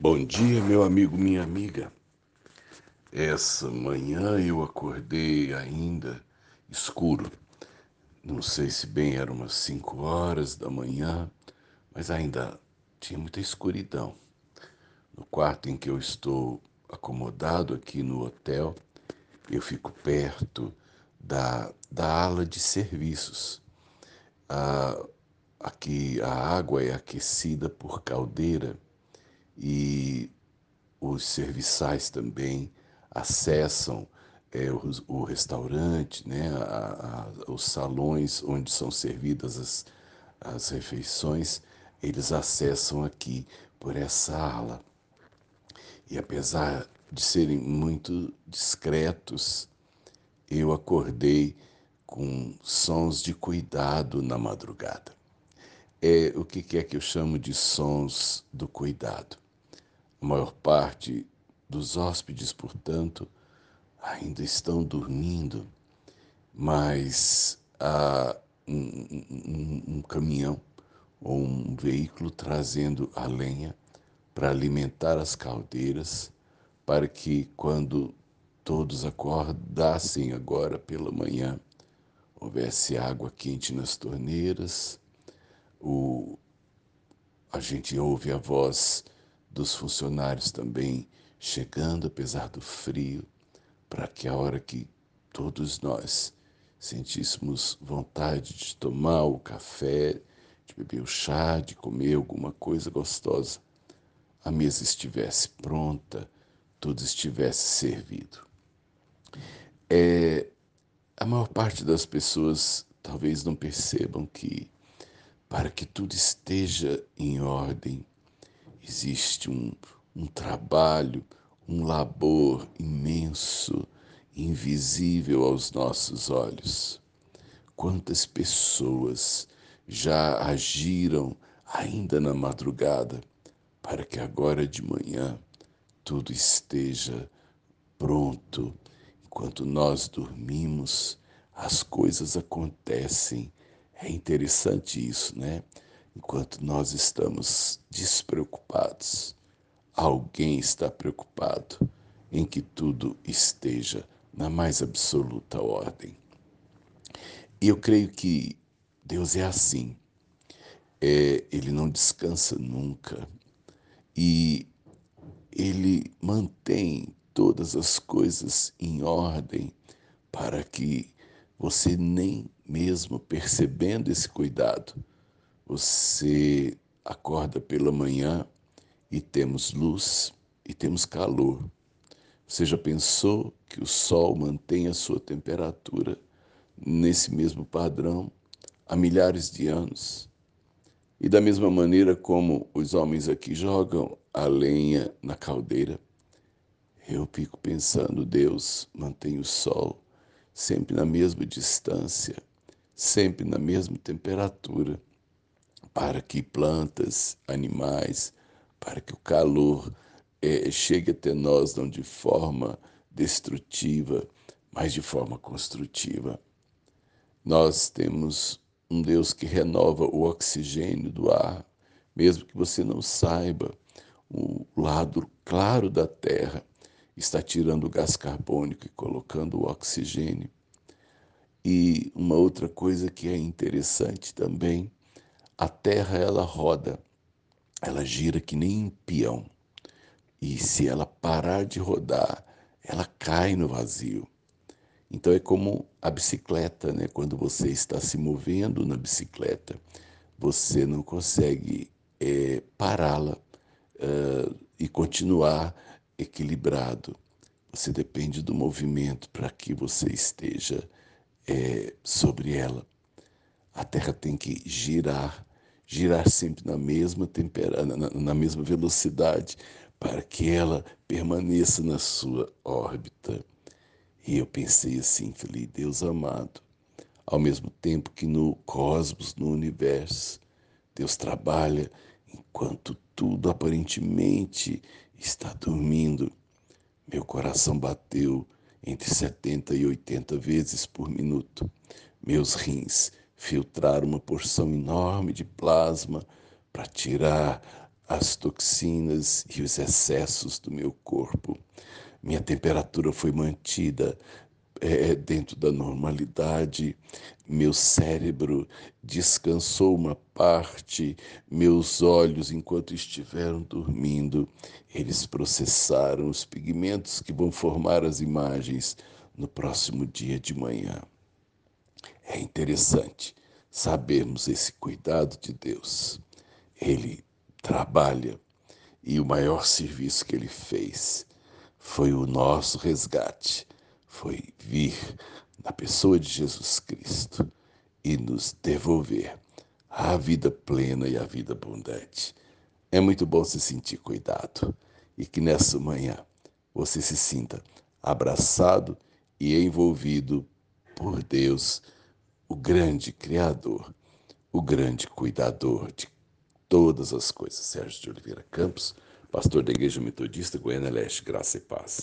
Bom dia, meu amigo, minha amiga. Essa manhã eu acordei ainda escuro. Não sei se bem eram umas 5 horas da manhã, mas ainda tinha muita escuridão. No quarto em que eu estou acomodado aqui no hotel, eu fico perto da, da ala de serviços. Ah, aqui a água é aquecida por caldeira e os serviçais também acessam é, o, o, restaurante, né, a, a, os salões onde são servidas as, as refeições, eles acessam aqui por essa ala. E apesar de serem muito discretos, eu acordei com sons de cuidado na madrugada. É o que é que eu chamo de sons do cuidado. A maior parte dos hóspedes, portanto, ainda estão dormindo, mas há um, um, um caminhão ou um veículo trazendo a lenha para alimentar as caldeiras, para que quando todos acordassem agora pela manhã, houvesse água quente nas torneiras, o, a gente ouve a voz dos funcionários também chegando, apesar do frio, para que a hora que todos nós sentíssemos vontade de tomar o café, de beber o chá, de comer alguma coisa gostosa, a mesa estivesse pronta, tudo estivesse servido. É, a maior parte das pessoas talvez não percebam que, para que tudo esteja em ordem, existe um, um trabalho, um labor imenso, invisível aos nossos olhos. Quantas pessoas já agiram ainda na madrugada para que agora de manhã tudo esteja pronto. Enquanto nós dormimos, as coisas acontecem. É interessante isso, né? Enquanto nós estamos despreocupados, alguém está preocupado em que tudo esteja na mais absoluta ordem. E eu creio que Deus é assim. É, ele não descansa nunca e ele mantém todas as coisas em ordem para que você nem mesmo percebendo esse cuidado, você acorda pela manhã e temos luz e temos calor. Você já pensou que o sol mantém a sua temperatura nesse mesmo padrão há milhares de anos? E da mesma maneira como os homens aqui jogam a lenha na caldeira, eu fico pensando, Deus mantém o sol sempre na mesma distância, sempre na mesma temperatura para que plantas, animais, para que o calor é, chegue até nós não de forma destrutiva, mas de forma construtiva. Nós temos um Deus que renova o oxigênio do ar, mesmo que você não saiba, o lado claro da terra está tirando o gás carbônico e colocando o oxigênio. E uma outra coisa que é interessante também a Terra ela roda, ela gira que nem um peão. E se ela parar de rodar, ela cai no vazio. Então é como a bicicleta, né? Quando você está se movendo na bicicleta, você não consegue é, pará-la uh, e continuar equilibrado. Você depende do movimento para que você esteja é, sobre ela. A Terra tem que girar, girar sempre na mesma temperatura, na, na mesma velocidade, para que ela permaneça na sua órbita. E eu pensei assim, falei, Deus amado, ao mesmo tempo que no cosmos, no universo, Deus trabalha enquanto tudo aparentemente está dormindo. Meu coração bateu entre 70 e 80 vezes por minuto. Meus rins filtrar uma porção enorme de plasma para tirar as toxinas e os excessos do meu corpo. Minha temperatura foi mantida é, dentro da normalidade, meu cérebro descansou uma parte, meus olhos, enquanto estiveram dormindo, eles processaram os pigmentos que vão formar as imagens no próximo dia de manhã. É interessante sabermos esse cuidado de Deus. Ele trabalha e o maior serviço que ele fez foi o nosso resgate foi vir na pessoa de Jesus Cristo e nos devolver a vida plena e a vida abundante. É muito bom se sentir cuidado e que nessa manhã você se sinta abraçado e envolvido por Deus, o grande Criador, o grande cuidador de todas as coisas. Sérgio de Oliveira Campos, pastor da Igreja Metodista Goiânia Leste, Graça e Paz.